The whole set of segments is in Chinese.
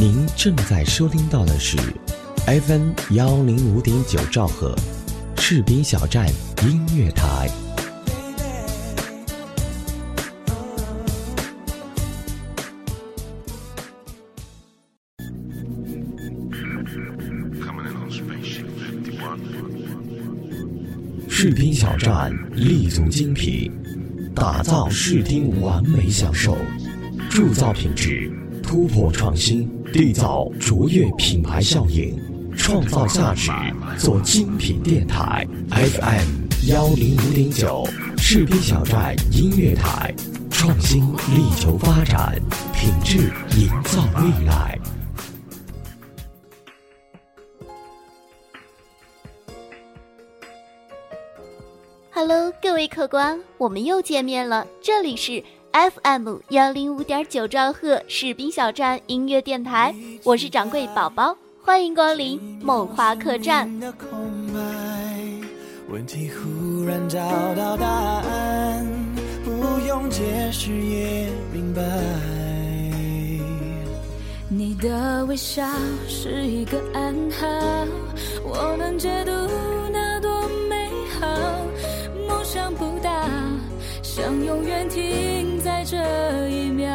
您正在收听到的是 FM 幺零五点九兆赫，士兵小站音乐台。士兵小站立足精品，打造视听完美享受，铸造品质，突破创新，缔造卓越品牌效应，创造价值，做精品电台。FM 幺零五点九，士兵小站音乐台，创新力求发展，品质营造未来。Hello，各位客官，我们又见面了。这里是 FM 幺零五点九兆赫士兵小站音乐电台，我是掌柜宝宝，欢迎光临梦华客栈。问题忽然找到答案，不用解释也明白。你的微笑是一个暗号，我能解读那多美好。梦想不到，想永远停这一秒。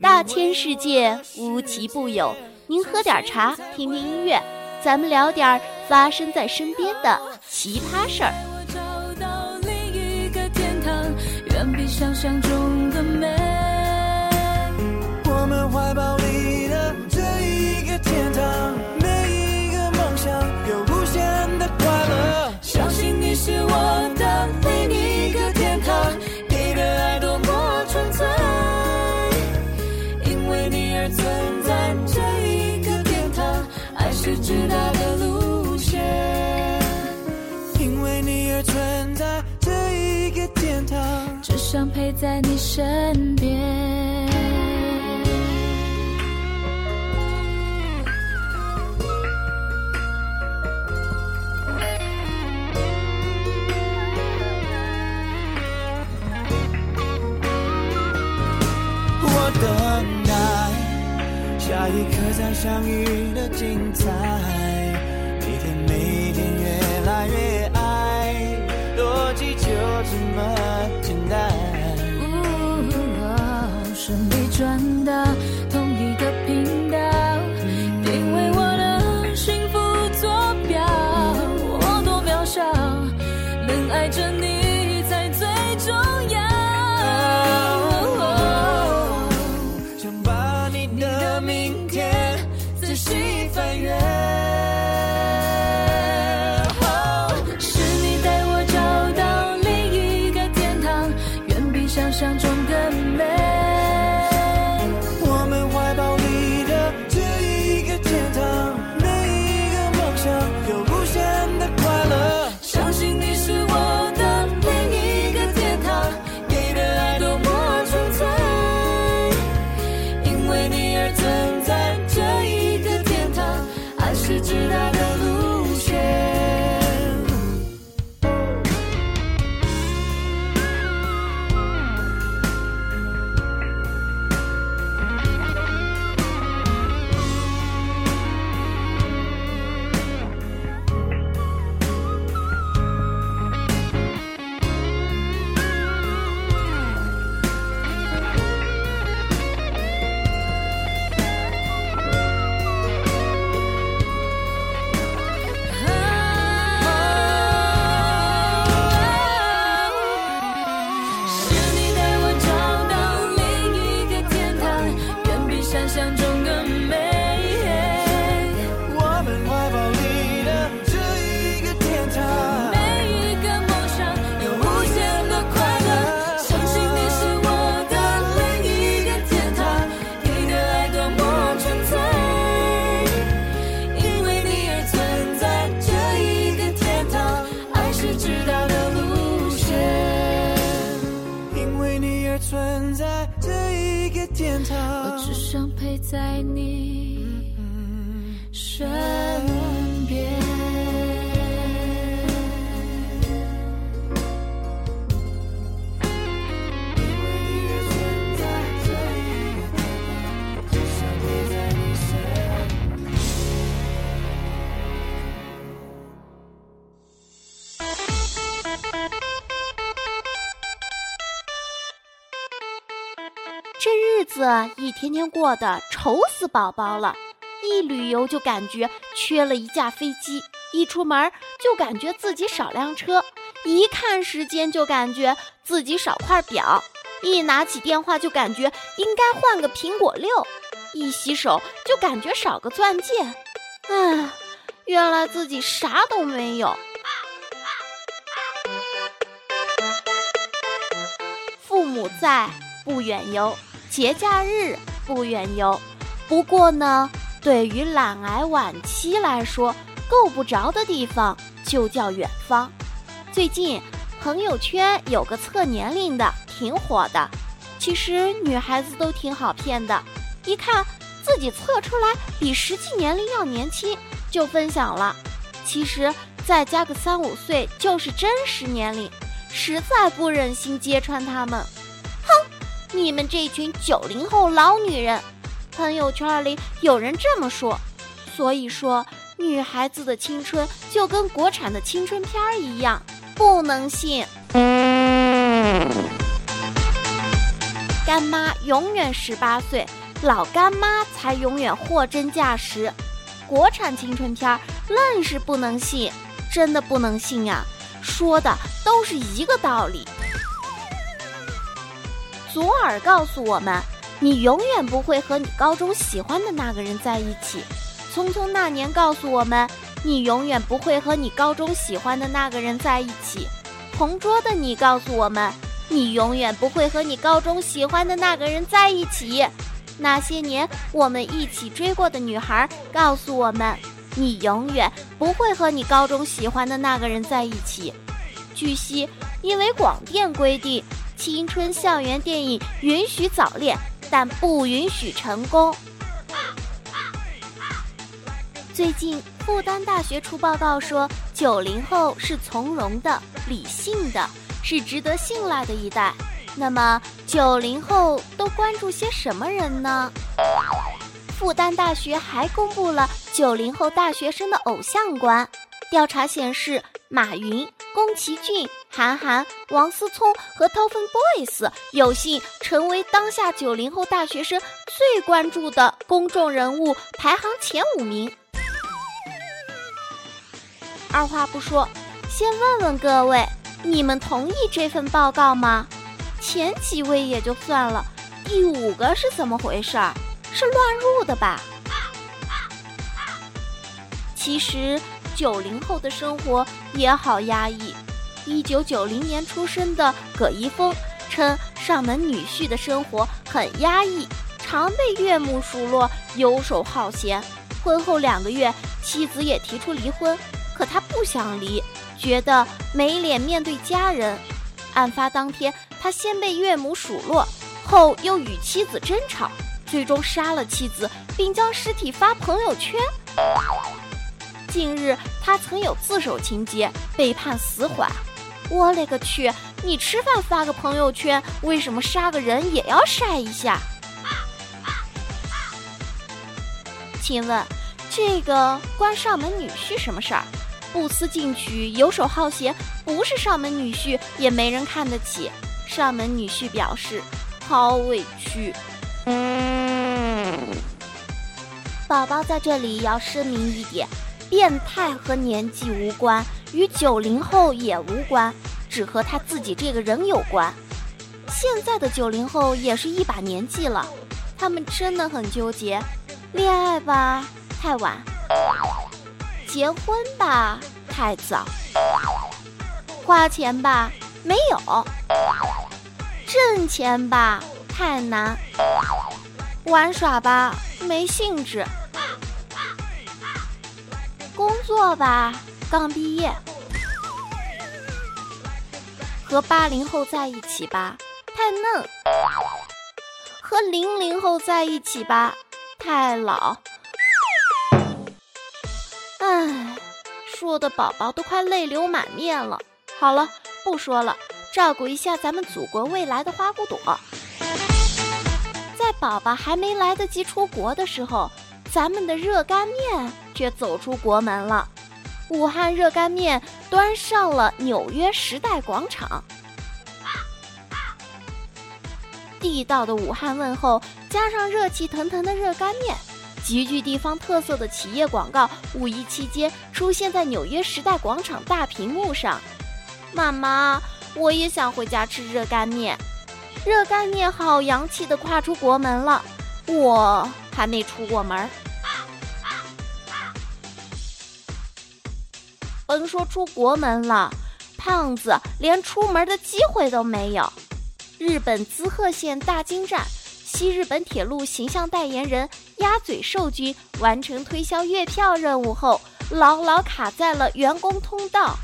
大千世界无奇不有，您喝点茶，听听音乐，咱们聊点发生在身边的奇葩事儿。直达的路线，因为你而存在这一个天堂，只想陪在你身边。再相遇的精彩，每天每天越来越爱，逻辑就这么简单。顺利转到同一个频道，定位我的幸福坐标，我多渺小，能爱着你才最重要。想把你的明天心翻越。在你日子一天天过得愁死宝宝了。一旅游就感觉缺了一架飞机，一出门就感觉自己少辆车，一看时间就感觉自己少块表，一拿起电话就感觉应该换个苹果六，一洗手就感觉少个钻戒。唉，原来自己啥都没有。父母在，不远游；节假日，不远游。不过呢。对于懒癌晚期来说，够不着的地方就叫远方。最近朋友圈有个测年龄的，挺火的。其实女孩子都挺好骗的，一看自己测出来比实际年龄要年轻，就分享了。其实再加个三五岁就是真实年龄，实在不忍心揭穿他们。你们这群九零后老女人！朋友圈里有人这么说，所以说女孩子的青春就跟国产的青春片儿一样，不能信。干妈永远十八岁，老干妈才永远货真价实。国产青春片儿愣是不能信，真的不能信呀！说的都是一个道理。左耳告诉我们。你永远不会和你高中喜欢的那个人在一起。匆匆那年告诉我们，你永远不会和你高中喜欢的那个人在一起。同桌的你告诉我们，你永远不会和你高中喜欢的那个人在一起。那些年我们一起追过的女孩告诉我们，你永远不会和你高中喜欢的那个人在一起。据悉，因为广电规定，青春校园电影允许早恋。但不允许成功。最近，复旦大学出报告说，九零后是从容的、理性的，是值得信赖的一代。那么，九零后都关注些什么人呢？复旦大学还公布了九零后大学生的偶像观，调查显示，马云。宫崎骏、韩寒、王思聪和 TOFFBOYS 有幸成为当下九零后大学生最关注的公众人物，排行前五名。二话不说，先问问各位，你们同意这份报告吗？前几位也就算了，第五个是怎么回事儿？是乱入的吧？其实。九零后的生活也好压抑。一九九零年出生的葛一峰称，上门女婿的生活很压抑，常被岳母数落游手好闲。婚后两个月，妻子也提出离婚，可他不想离，觉得没脸面对家人。案发当天，他先被岳母数落，后又与妻子争吵，最终杀了妻子，并将尸体发朋友圈。近日，他曾有自首情节，被判死缓。我勒个去！你吃饭发个朋友圈，为什么杀个人也要晒一下？请问，这个关上门女婿什么事儿？不思进取、游手好闲，不是上门女婿也没人看得起。上门女婿表示：好委屈。宝宝在这里要声明一点。变态和年纪无关，与九零后也无关，只和他自己这个人有关。现在的九零后也是一把年纪了，他们真的很纠结：恋爱吧太晚，结婚吧太早，花钱吧没有，挣钱吧太难，玩耍吧没兴致。工作吧，刚毕业；和八零后在一起吧，太嫩；和零零后在一起吧，太老。唉，说的宝宝都快泪流满面了。好了，不说了，照顾一下咱们祖国未来的花骨朵。在宝宝还没来得及出国的时候，咱们的热干面。却走出国门了，武汉热干面端上了纽约时代广场。地道的武汉问候，加上热气腾腾的热干面，极具地方特色的企业广告，五一期间出现在纽约时代广场大屏幕上。妈妈，我也想回家吃热干面。热干面好洋气的跨出国门了，我还没出过门。甭说出国门了，胖子连出门的机会都没有。日本滋贺县大津站，西日本铁路形象代言人鸭嘴兽君完成推销月票任务后，牢牢卡在了员工通道。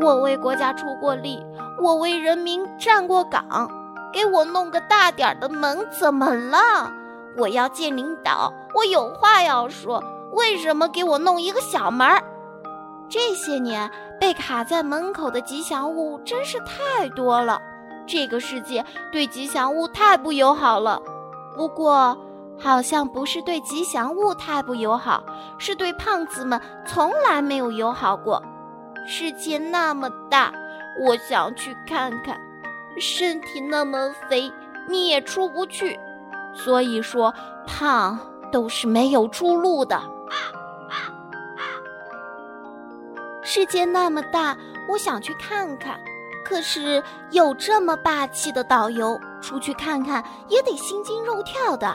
我为国家出过力，我为人民站过岗，给我弄个大点的门怎么了？我要见领导，我有话要说，为什么给我弄一个小门儿？这些年被卡在门口的吉祥物真是太多了，这个世界对吉祥物太不友好了。不过，好像不是对吉祥物太不友好，是对胖子们从来没有友好过。世界那么大，我想去看看；身体那么肥，你也出不去。所以说，胖都是没有出路的。世界那么大，我想去看看，可是有这么霸气的导游，出去看看也得心惊肉跳的。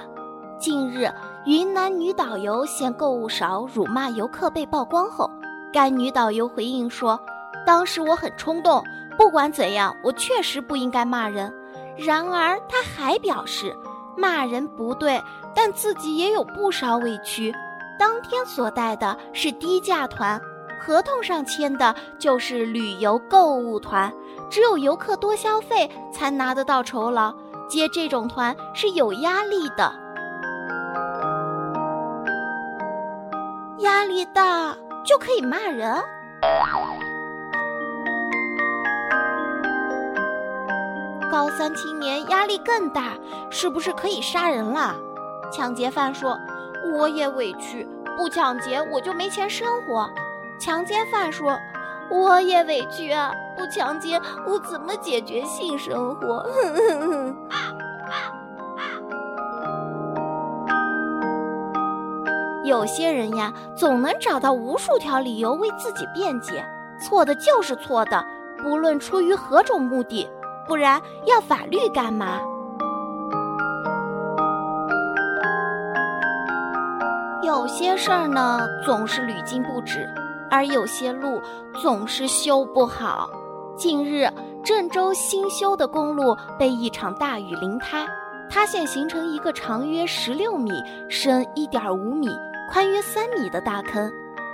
近日，云南女导游嫌购物少辱骂游客被曝光后，该女导游回应说：“当时我很冲动，不管怎样，我确实不应该骂人。”然而，她还表示，骂人不对，但自己也有不少委屈。当天所带的是低价团。合同上签的就是旅游购物团，只有游客多消费才拿得到酬劳。接这种团是有压力的，压力大就可以骂人。高三青年压力更大，是不是可以杀人了？抢劫犯说：“我也委屈，不抢劫我就没钱生活。”强奸犯说：“我也委屈啊，不强奸我怎么解决性生活？” 有些人呀，总能找到无数条理由为自己辩解，错的就是错的，不论出于何种目的，不然要法律干嘛？有些事儿呢，总是屡禁不止。而有些路总是修不好。近日，郑州新修的公路被一场大雨淋塌，塌陷形成一个长约十六米、深一点五米、宽约三米的大坑。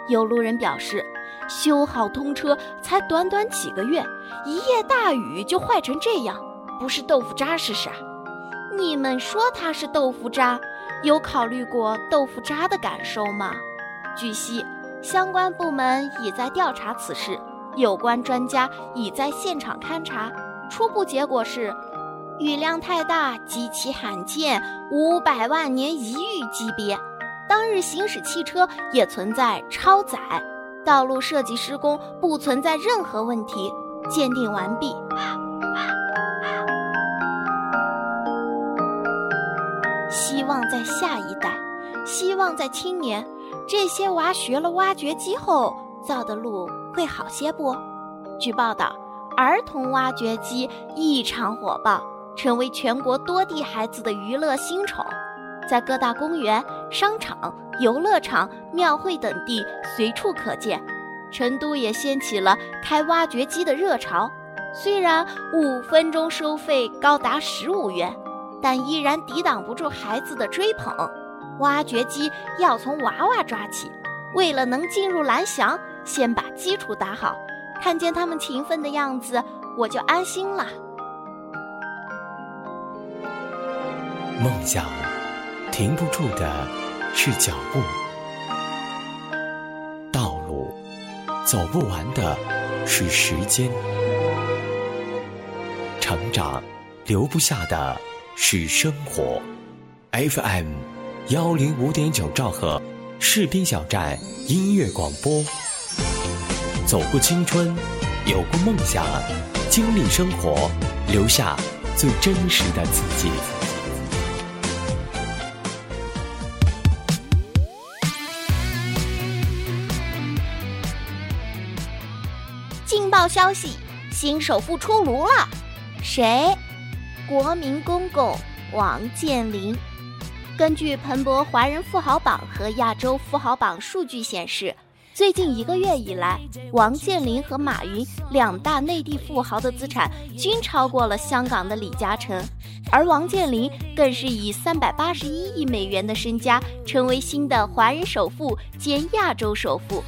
有路人表示，修好通车才短短几个月，一夜大雨就坏成这样，不是豆腐渣是啥？你们说它是豆腐渣，有考虑过豆腐渣的感受吗？据悉。相关部门已在调查此事，有关专家已在现场勘查，初步结果是，雨量太大，极其罕见，五百万年一遇级别。当日行驶汽车也存在超载，道路设计施工不存在任何问题，鉴定完毕。希望在下一代，希望在青年。这些娃学了挖掘机后造的路会好些不？据报道，儿童挖掘机异常火爆，成为全国多地孩子的娱乐新宠，在各大公园、商场、游乐场、庙会等地随处可见。成都也掀起了开挖掘机的热潮，虽然五分钟收费高达十五元，但依然抵挡不住孩子的追捧。挖掘机要从娃娃抓起，为了能进入蓝翔，先把基础打好。看见他们勤奋的样子，我就安心了。梦想停不住的是脚步，道路走不完的是时间，成长留不下的是生活。FM。幺零五点九兆赫，士兵小站音乐广播，走过青春，有过梦想，经历生活，留下最真实的自己。劲爆消息，新首富出炉了，谁？国民公公王健林。根据彭博华人富豪榜和亚洲富豪榜数据显示，最近一个月以来，王健林和马云两大内地富豪的资产均超过了香港的李嘉诚，而王健林更是以三百八十一亿美元的身家，成为新的华人首富兼亚洲首富，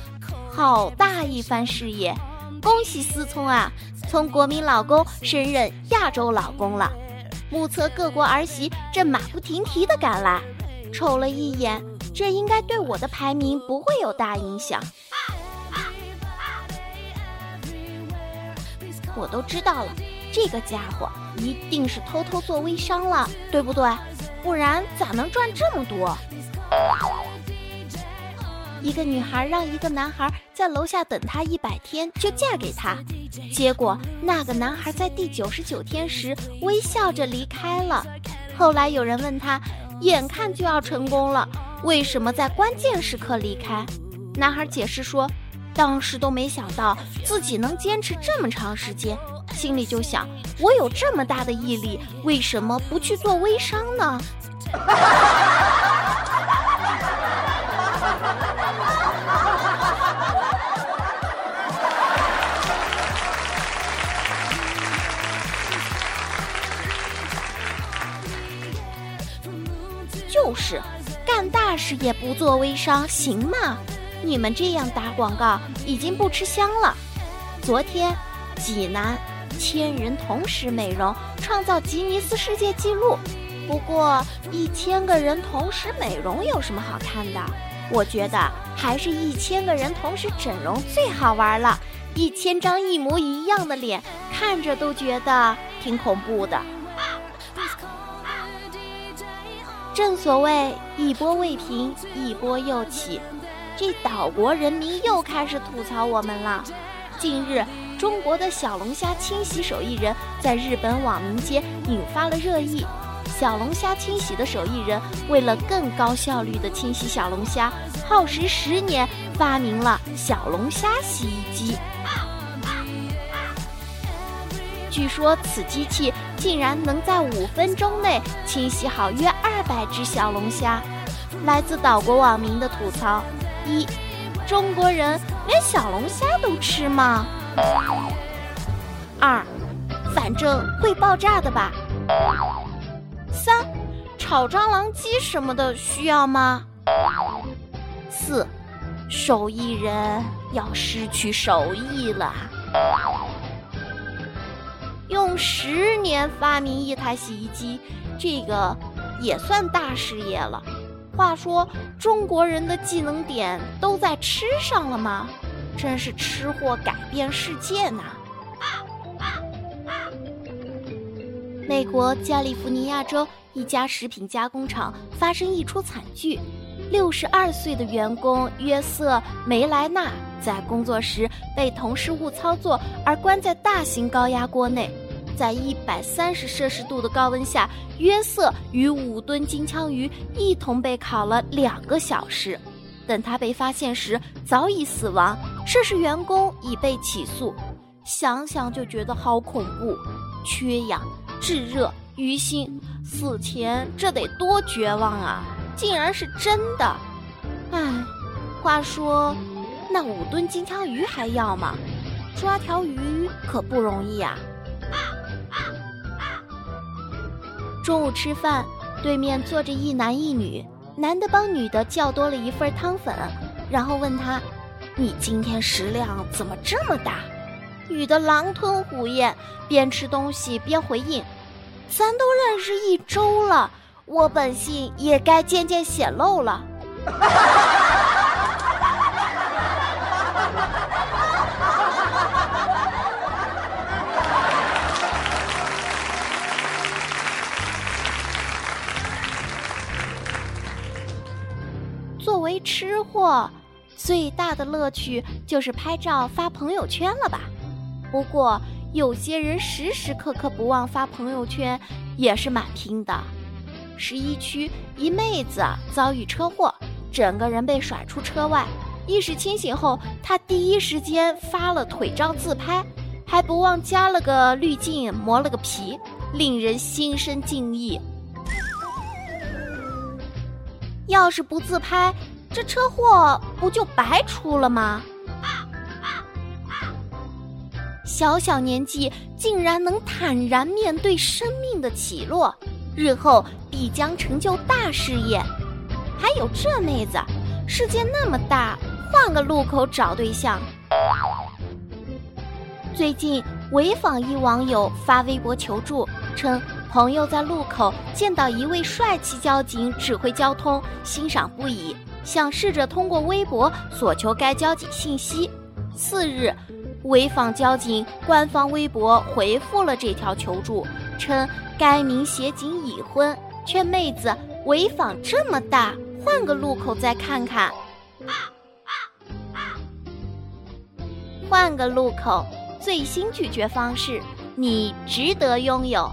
好大一番事业！恭喜思聪啊，从国民老公升任亚洲老公了。目测各国儿媳正马不停蹄地赶来，瞅了一眼，这应该对我的排名不会有大影响。我都知道了，这个家伙一定是偷偷做微商了，对不对？不然咋能赚这么多？一个女孩让一个男孩在楼下等她一百天就嫁给他，结果那个男孩在第九十九天时微笑着离开了。后来有人问他，眼看就要成功了，为什么在关键时刻离开？男孩解释说，当时都没想到自己能坚持这么长时间，心里就想，我有这么大的毅力，为什么不去做微商呢？是干大事也不做微商，行吗？你们这样打广告已经不吃香了。昨天，济南千人同时美容创造吉尼斯世界纪录。不过，一千个人同时美容有什么好看的？我觉得还是一千个人同时整容最好玩了。一千张一模一样的脸，看着都觉得挺恐怖的。正所谓一波未平，一波又起，这岛国人民又开始吐槽我们了。近日，中国的小龙虾清洗手艺人在日本网民间引发了热议。小龙虾清洗的手艺人为了更高效率的清洗小龙虾，耗时十年发明了小龙虾洗衣机。据说此机器竟然能在五分钟内清洗好约二百只小龙虾。来自岛国网民的吐槽：一，中国人连小龙虾都吃吗？二，反正会爆炸的吧。三，炒蟑螂鸡什么的需要吗？四，手艺人要失去手艺了。用十年发明一台洗衣机，这个也算大事业了。话说，中国人的技能点都在吃上了吗？真是吃货改变世界呢！美国加利福尼亚州一家食品加工厂发生一出惨剧，六十二岁的员工约瑟梅莱纳在工作时被同事误操作而关在大型高压锅内，在一百三十摄氏度的高温下，约瑟与五吨金枪鱼一同被烤了两个小时。等他被发现时，早已死亡。涉事员工已被起诉，想想就觉得好恐怖，缺氧。炙热于心，死前这得多绝望啊！竟然是真的，唉，话说，那五吨金枪鱼还要吗？抓条鱼可不容易呀。中午吃饭，对面坐着一男一女，男的帮女的叫多了一份汤粉，然后问他：“你今天食量怎么这么大？”女的狼吞虎咽，边吃东西边回应。咱都认识一周了，我本性也该渐渐显露了。作为吃货，最大的乐趣就是拍照发朋友圈了吧？不过有些人时时刻刻不忘发朋友圈，也是蛮拼的。十一区一妹子遭遇车祸，整个人被甩出车外。意识清醒后，她第一时间发了腿照自拍，还不忘加了个滤镜，磨了个皮，令人心生敬意。要是不自拍，这车祸不就白出了吗？小小年纪竟然能坦然面对生命的起落，日后必将成就大事业。还有这妹子，世界那么大。换个路口找对象。最近，潍坊一网友发微博求助，称朋友在路口见到一位帅气交警指挥交通，欣赏不已，想试着通过微博索求该交警信息。次日，潍坊交警官方微博回复了这条求助，称该名协警已婚，劝妹子潍坊这么大，换个路口再看看。换个路口，最新拒绝方式，你值得拥有，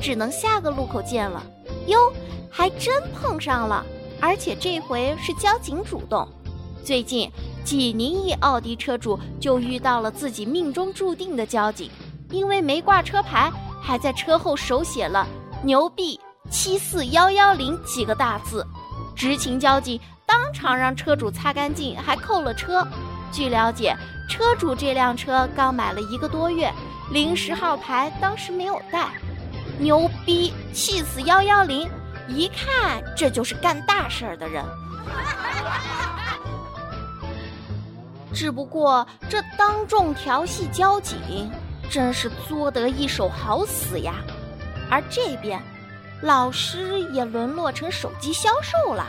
只能下个路口见了。哟，还真碰上了，而且这回是交警主动。最近，济宁一奥迪车主就遇到了自己命中注定的交警，因为没挂车牌，还在车后手写了“牛逼七四幺幺零”几个大字。执勤交警当场让车主擦干净，还扣了车。据了解。车主这辆车刚买了一个多月，临时号牌当时没有带，牛逼，气死幺幺零！一看这就是干大事儿的人。只不过这当众调戏交警，真是作得一手好死呀！而这边，老师也沦落成手机销售了。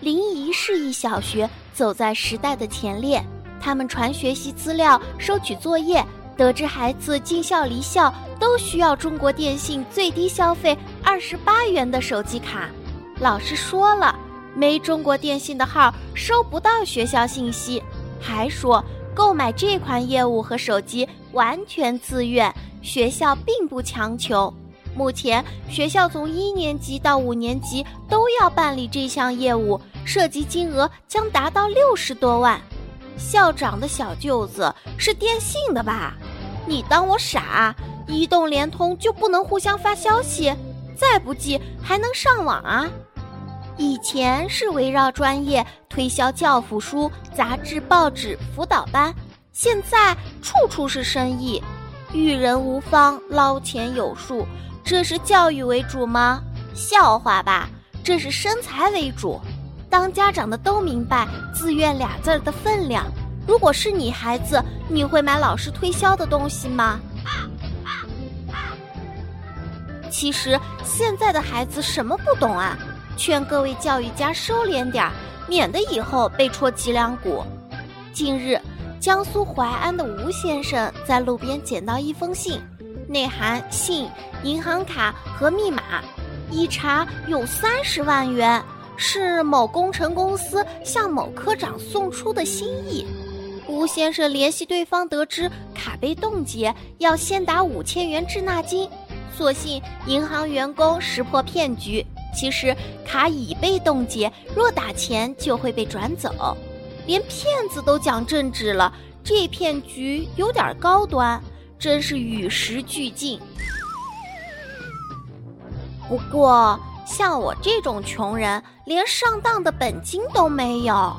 临沂市一小学走在时代的前列。他们传学习资料、收取作业，得知孩子进校离校都需要中国电信最低消费二十八元的手机卡。老师说了，没中国电信的号收不到学校信息，还说购买这款业务和手机完全自愿，学校并不强求。目前学校从一年级到五年级都要办理这项业务，涉及金额将达到六十多万。校长的小舅子是电信的吧？你当我傻？移动、联通就不能互相发消息？再不济还能上网啊？以前是围绕专业推销教辅书、杂志、报纸、辅导班，现在处处是生意，育人无方，捞钱有术。这是教育为主吗？笑话吧！这是生财为主。当家长的都明白“自愿”俩字儿的分量。如果是你孩子，你会买老师推销的东西吗？其实现在的孩子什么不懂啊？劝各位教育家收敛点儿，免得以后被戳脊梁骨。近日，江苏淮安的吴先生在路边捡到一封信，内含信、银行卡和密码，一查有三十万元。是某工程公司向某科长送出的心意。吴先生联系对方，得知卡被冻结，要先打五千元滞纳金。所幸银行员工识破骗局，其实卡已被冻结，若打钱就会被转走。连骗子都讲正直了，这骗局有点高端，真是与时俱进。不过。像我这种穷人，连上当的本金都没有。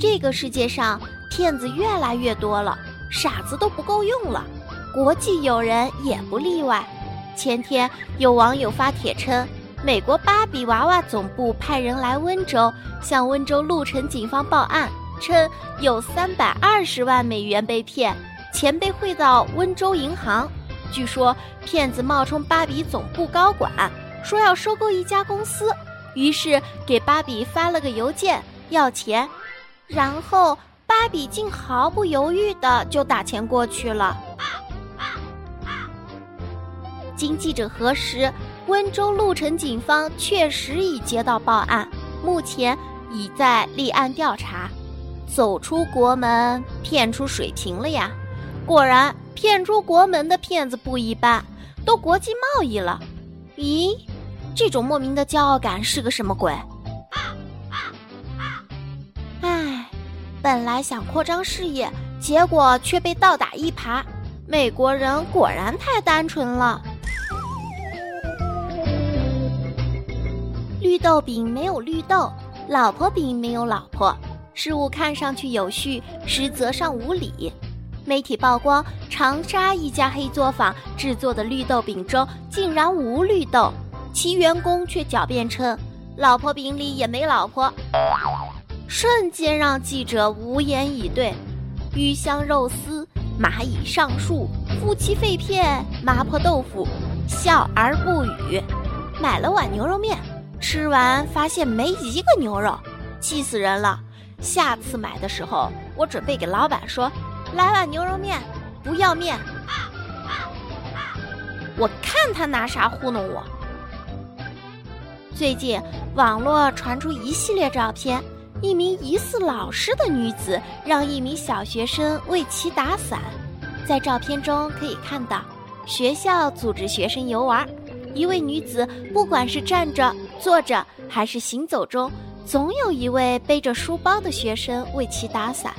这个世界上骗子越来越多了，傻子都不够用了。国际友人也不例外。前天有网友发帖称，美国芭比娃娃总部派人来温州，向温州鹿城警方报案，称有三百二十万美元被骗，钱被汇到温州银行。据说骗子冒充芭比总部高管，说要收购一家公司，于是给芭比发了个邮件要钱，然后芭比竟毫不犹豫的就打钱过去了。经记者核实，温州鹿城警方确实已接到报案，目前已在立案调查。走出国门，骗出水平了呀！果然，骗出国门的骗子不一般，都国际贸易了。咦，这种莫名的骄傲感是个什么鬼？唉，本来想扩张事业，结果却被倒打一耙。美国人果然太单纯了。绿豆饼没有绿豆，老婆饼没有老婆。事物看上去有序，实则上无理。媒体曝光长沙一家黑作坊制作的绿豆饼中竟然无绿豆，其员工却狡辩称老婆饼里也没老婆，瞬间让记者无言以对。鱼香肉丝、蚂蚁上树、夫妻肺片、麻婆豆腐，笑而不语。买了碗牛肉面，吃完发现没一个牛肉，气死人了。下次买的时候，我准备给老板说：“来碗牛肉面，不要面。”我看他拿啥糊弄我。最近网络传出一系列照片，一名疑似老师的女子让一名小学生为其打伞。在照片中可以看到，学校组织学生游玩，一位女子不管是站着、坐着还是行走中。总有一位背着书包的学生为其打伞。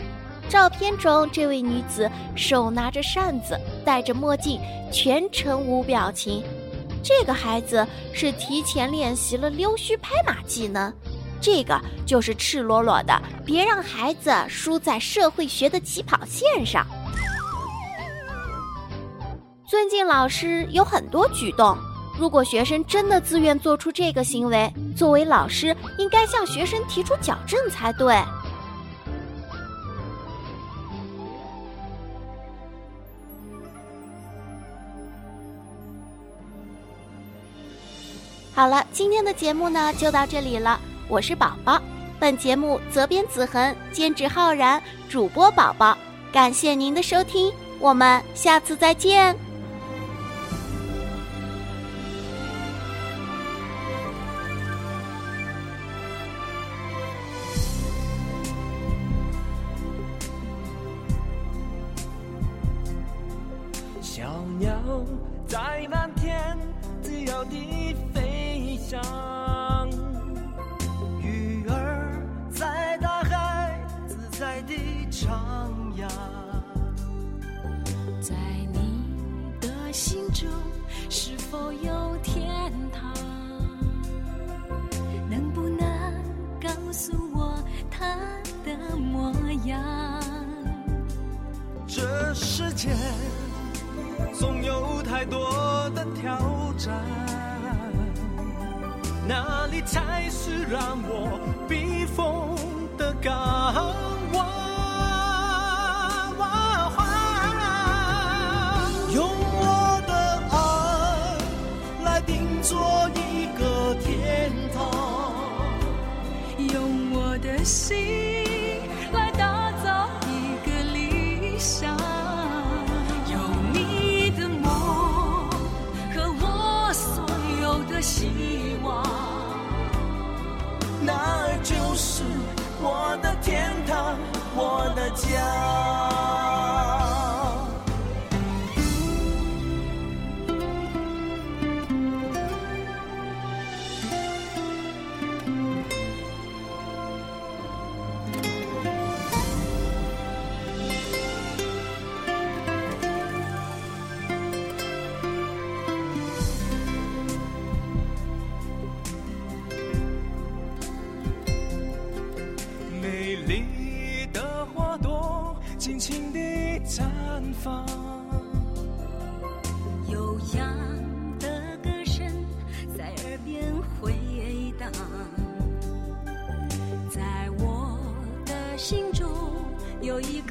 照片中，这位女子手拿着扇子，戴着墨镜，全程无表情。这个孩子是提前练习了溜须拍马技能。这个就是赤裸裸的，别让孩子输在社会学的起跑线上。尊敬老师有很多举动。如果学生真的自愿做出这个行为，作为老师应该向学生提出矫正才对。好了，今天的节目呢就到这里了，我是宝宝。本节目责编子恒，监制浩然，主播宝宝。感谢您的收听，我们下次再见。挑战，哪里才是让我避风的港湾？用我的爱来定做一个天堂，用我的心。是我的天堂，我的家。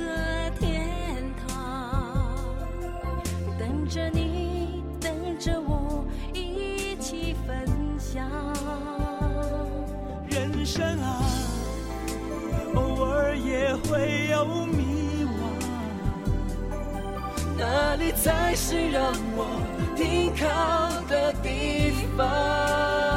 个天堂，等着你，等着我一起分享。人生啊，偶尔也会有迷惘。哪里才是让我停靠的地方？